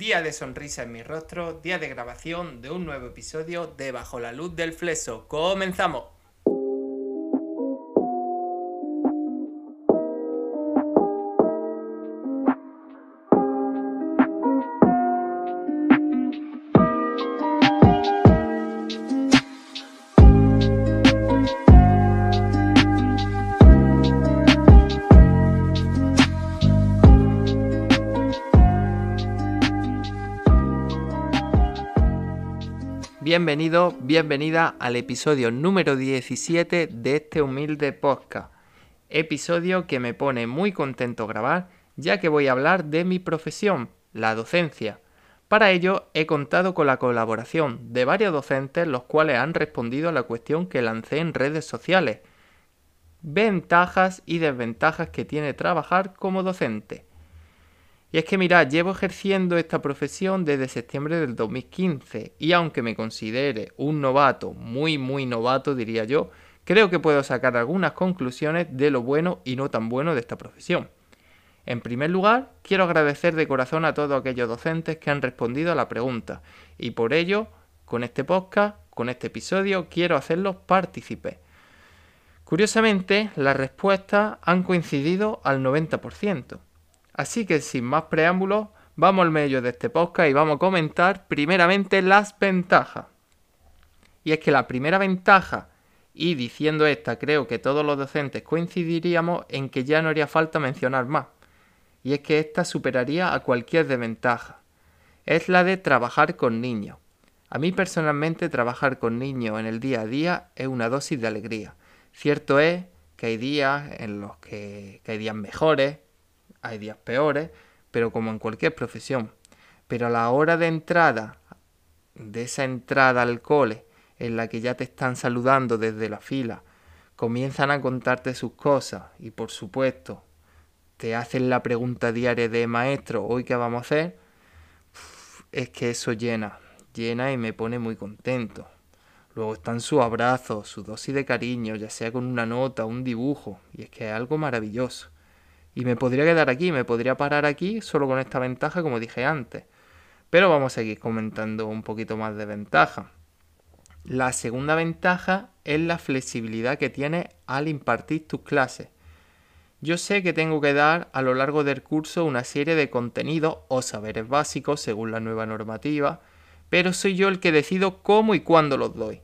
día de sonrisa en mi rostro, día de grabación de un nuevo episodio de Bajo la Luz del Fleso. ¡Comenzamos! Bienvenido, bienvenida al episodio número 17 de este humilde podcast. Episodio que me pone muy contento grabar ya que voy a hablar de mi profesión, la docencia. Para ello he contado con la colaboración de varios docentes los cuales han respondido a la cuestión que lancé en redes sociales. Ventajas y desventajas que tiene trabajar como docente. Y es que mirad, llevo ejerciendo esta profesión desde septiembre del 2015 y aunque me considere un novato, muy muy novato diría yo, creo que puedo sacar algunas conclusiones de lo bueno y no tan bueno de esta profesión. En primer lugar, quiero agradecer de corazón a todos aquellos docentes que han respondido a la pregunta y por ello, con este podcast, con este episodio, quiero hacerlos partícipes. Curiosamente, las respuestas han coincidido al 90%. Así que sin más preámbulos, vamos al medio de este podcast y vamos a comentar primeramente las ventajas. Y es que la primera ventaja, y diciendo esta creo que todos los docentes coincidiríamos en que ya no haría falta mencionar más, y es que esta superaría a cualquier desventaja, es la de trabajar con niños. A mí personalmente trabajar con niños en el día a día es una dosis de alegría. Cierto es que hay días en los que, que hay días mejores, hay días peores, pero como en cualquier profesión. Pero a la hora de entrada, de esa entrada al cole, en la que ya te están saludando desde la fila, comienzan a contarte sus cosas y por supuesto te hacen la pregunta diaria de maestro, hoy qué vamos a hacer, es que eso llena, llena y me pone muy contento. Luego están sus abrazos, su dosis de cariño, ya sea con una nota, un dibujo, y es que es algo maravilloso. Y me podría quedar aquí, me podría parar aquí solo con esta ventaja como dije antes. Pero vamos a seguir comentando un poquito más de ventaja. La segunda ventaja es la flexibilidad que tienes al impartir tus clases. Yo sé que tengo que dar a lo largo del curso una serie de contenidos o saberes básicos según la nueva normativa, pero soy yo el que decido cómo y cuándo los doy.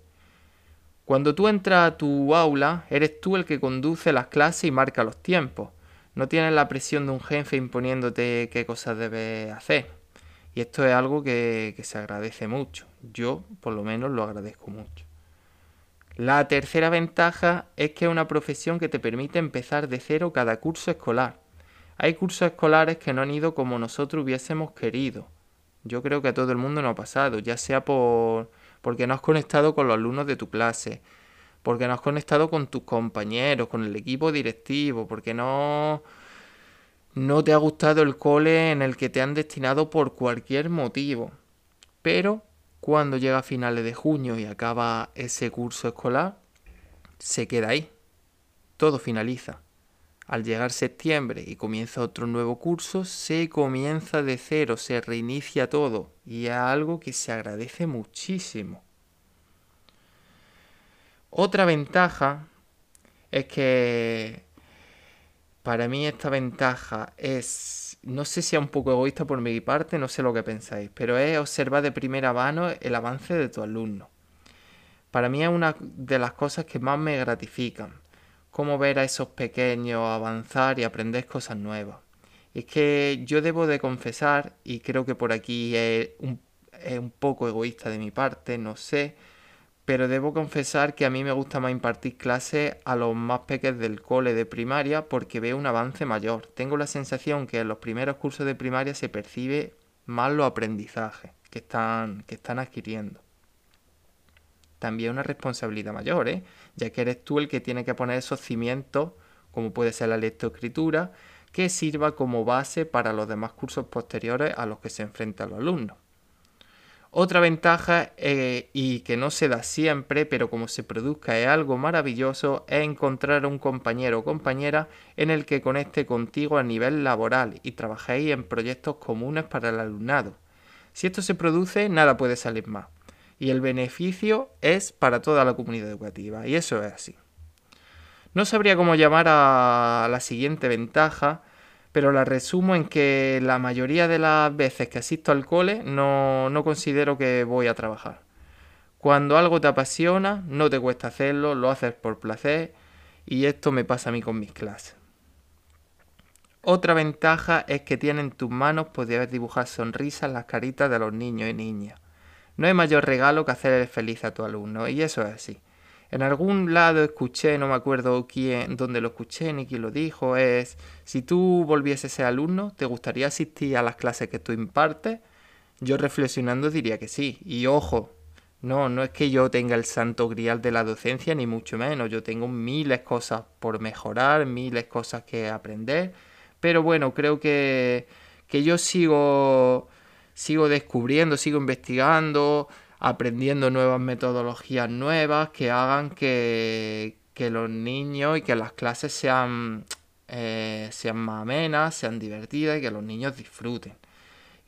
Cuando tú entras a tu aula, eres tú el que conduce las clases y marca los tiempos. No tienes la presión de un jefe imponiéndote qué cosas debes hacer. Y esto es algo que, se agradece mucho. Yo, por lo menos, lo agradezco mucho. La tercera ventaja es que es una profesión que te permite empezar de cero cada curso escolar. Hay cursos escolares que no han ido como nosotros hubiésemos querido. Yo creo que a todo el mundo no ha pasado, ya sea por porque no has conectado con los alumnos de tu clase, porque no has conectado con tus compañeros, con el equipo directivo, porque no, no te ha gustado el cole en el que te han destinado por cualquier motivo. Pero cuando llega a finales de junio y acaba ese curso escolar, se queda ahí. Todo finaliza. Al llegar septiembre y comienza otro nuevo curso, se comienza de cero, se reinicia todo y es algo que se agradece muchísimo. Otra ventaja es que para mí esta ventaja es, no sé si es un poco egoísta por mi parte, no sé lo que pensáis, pero es observar de primera mano el avance de tu alumno. Para mí es una de las cosas que más me gratifican, cómo ver a esos pequeños avanzar y aprender cosas nuevas. es que yo debo de confesar, y creo que por aquí es un, es un poco egoísta de mi parte, no sé, pero debo confesar que a mí me gusta más impartir clases a los más pequeños del cole de primaria porque veo un avance mayor. Tengo la sensación que en los primeros cursos de primaria se percibe más los aprendizajes que están, que están adquiriendo. También una responsabilidad mayor, ¿eh? ya que eres tú el que tiene que poner esos cimientos, como puede ser la lectoescritura, que sirva como base para los demás cursos posteriores a los que se enfrentan los alumnos. Otra ventaja, eh, y que no se da siempre, pero como se produzca es algo maravilloso, es encontrar un compañero o compañera en el que conecte contigo a nivel laboral y trabajéis en proyectos comunes para el alumnado. Si esto se produce, nada puede salir más. Y el beneficio es para toda la comunidad educativa. Y eso es así. No sabría cómo llamar a la siguiente ventaja, pero la resumo en que la mayoría de las veces que asisto al cole no, no considero que voy a trabajar. Cuando algo te apasiona, no te cuesta hacerlo, lo haces por placer y esto me pasa a mí con mis clases. Otra ventaja es que tienes en tus manos poder dibujar sonrisas en las caritas de los niños y niñas. No hay mayor regalo que hacerle feliz a tu alumno, y eso es así. En algún lado escuché, no me acuerdo quién, dónde lo escuché ni quién lo dijo, es si tú volvieses ser alumno, ¿te gustaría asistir a las clases que tú impartes? Yo reflexionando diría que sí. Y ojo, no, no es que yo tenga el santo grial de la docencia, ni mucho menos. Yo tengo miles cosas por mejorar, miles cosas que aprender. Pero bueno, creo que, que yo sigo, sigo descubriendo, sigo investigando aprendiendo nuevas metodologías nuevas que hagan que, los niños y que las clases sean, eh, sean más amenas, sean divertidas y que los niños disfruten.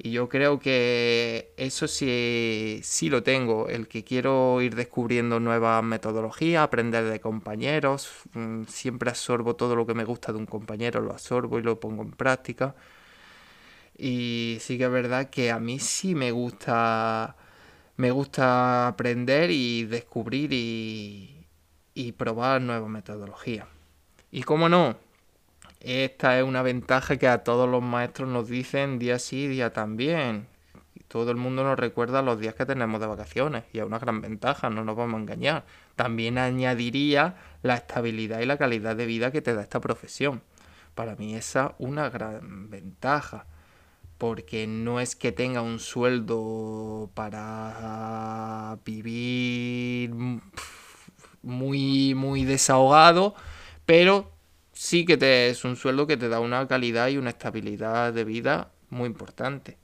Y yo creo que eso sí, sí lo tengo, el que quiero ir descubriendo nuevas metodologías, aprender de compañeros, mm, siempre absorbo todo lo que me gusta de un compañero, lo absorbo y lo pongo en práctica. Y sí que es verdad que a mí sí me gusta me gusta aprender y descubrir y, probar nuevas metodologías. Y cómo no, esta es una ventaja que a todos los maestros nos dicen día sí, día también. Todo el mundo nos recuerda los días que tenemos de vacaciones y es una gran ventaja, no nos vamos a engañar. También añadiría la estabilidad y la calidad de vida que te da esta profesión. Para mí esa es una gran ventaja porque no es que tenga un sueldo para vivir muy, muy desahogado, pero sí que te, es un sueldo que te da una calidad y una estabilidad de vida muy importante.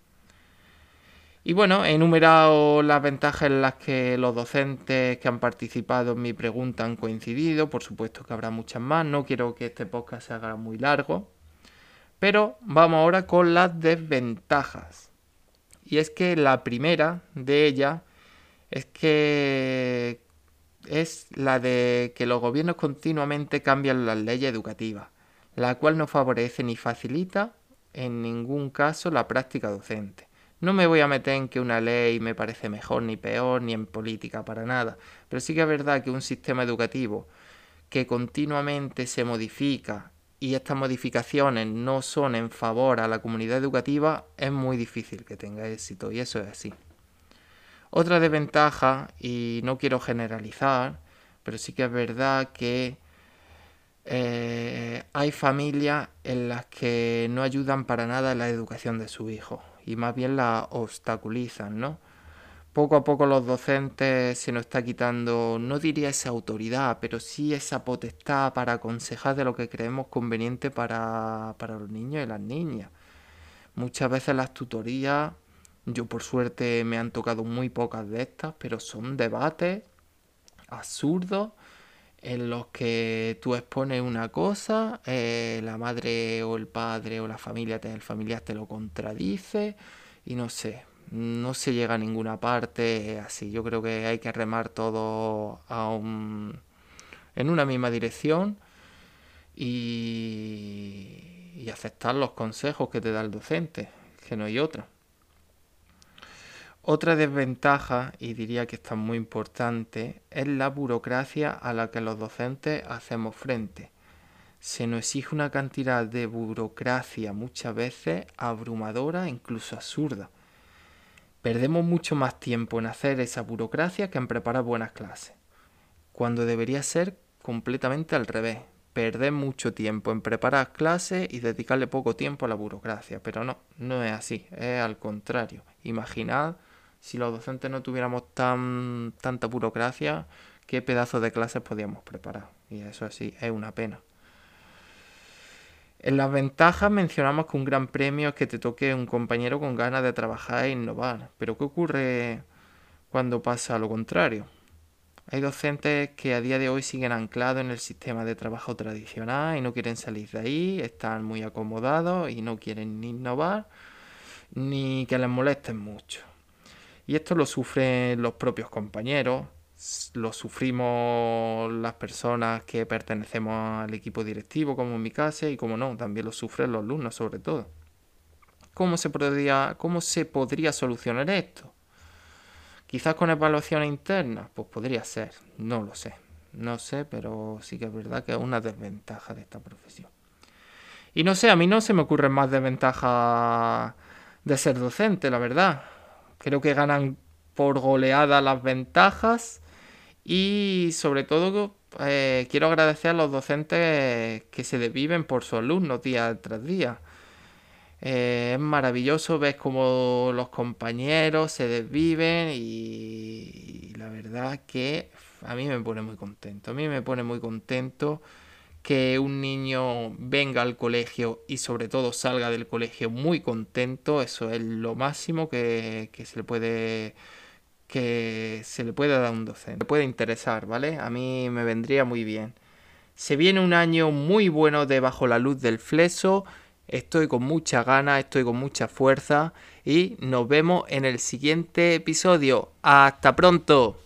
Y bueno, he enumerado las ventajas en las que los docentes que han participado en mi pregunta han coincidido. Por supuesto que habrá muchas más. No quiero que este podcast se haga muy largo. Pero vamos ahora con las desventajas. Y es que la primera de ellas es que es la de que los gobiernos continuamente cambian las leyes educativas, la cual no favorece ni facilita en ningún caso la práctica docente. No me voy a meter en que una ley me parece mejor ni peor, ni en política para nada, pero sí que es verdad que un sistema educativo que continuamente se modifica y estas modificaciones no son en favor a la comunidad educativa, es muy difícil que tenga éxito y eso es así. Otra desventaja, y no quiero generalizar, pero sí que es verdad que eh, hay familias en las que no ayudan para nada en la educación de su hijo y más bien la obstaculizan, ¿no? Poco a poco los docentes se nos está quitando, no diría esa autoridad, pero sí esa potestad para aconsejar de lo que creemos conveniente para, para los niños y las niñas. Muchas veces las tutorías, yo por suerte me han tocado muy pocas de estas, pero son debates absurdos en los que tú expones una cosa, eh, la madre o el padre o la familia, el familiar te lo contradice y no sé, no se llega a ninguna parte así. Yo creo que hay que remar todo en una misma dirección y, y aceptar los consejos que te da el docente, que no hay otra. Otra desventaja, y diría que está muy importante, es la burocracia a la que los docentes hacemos frente. Se nos exige una cantidad de burocracia muchas veces abrumadora, incluso absurda. Perdemos mucho más tiempo en hacer esa burocracia que en preparar buenas clases, cuando debería ser completamente al revés. Perder mucho tiempo en preparar clases y dedicarle poco tiempo a la burocracia, pero no, no es así, es al contrario. Imaginad si los docentes no tuviéramos tan, tanta burocracia, qué pedazo de clases podíamos preparar. Y eso así es una pena. En las ventajas mencionamos que un gran premio es que te toque un compañero con ganas de trabajar e innovar. Pero ¿qué ocurre cuando pasa lo contrario? Hay docentes que a día de hoy siguen anclados en el sistema de trabajo tradicional y no quieren salir de ahí, están muy acomodados y no quieren ni innovar ni que les molesten mucho. Y esto lo sufren los propios compañeros, lo sufrimos las personas que pertenecemos al equipo directivo, como en mi casa, y como no, también lo sufren los alumnos sobre todo. ¿Cómo se podría, cómo se podría solucionar esto? Quizás con evaluaciones internas, pues podría ser, no lo sé, no sé, pero sí que es verdad que es una desventaja de esta profesión. Y no sé, a mí no se me ocurren más desventajas de ser docente, la verdad. Creo que ganan por goleada las ventajas y sobre todo eh, quiero agradecer a los docentes que se desviven por sus alumnos día tras día. Eh, es maravilloso ver cómo los compañeros se desviven y, la verdad que a mí me pone muy contento. A mí me pone muy contento que un niño venga al colegio y sobre todo salga del colegio muy contento. Eso es lo máximo que, que se le puede que se le puede dar un docente. Me puede interesar, ¿vale? A mí me vendría muy bien. Se viene un año muy bueno de Bajo la Luz del Fleso. Estoy con mucha ganas, estoy con mucha fuerza y nos vemos en el siguiente episodio. ¡Hasta pronto!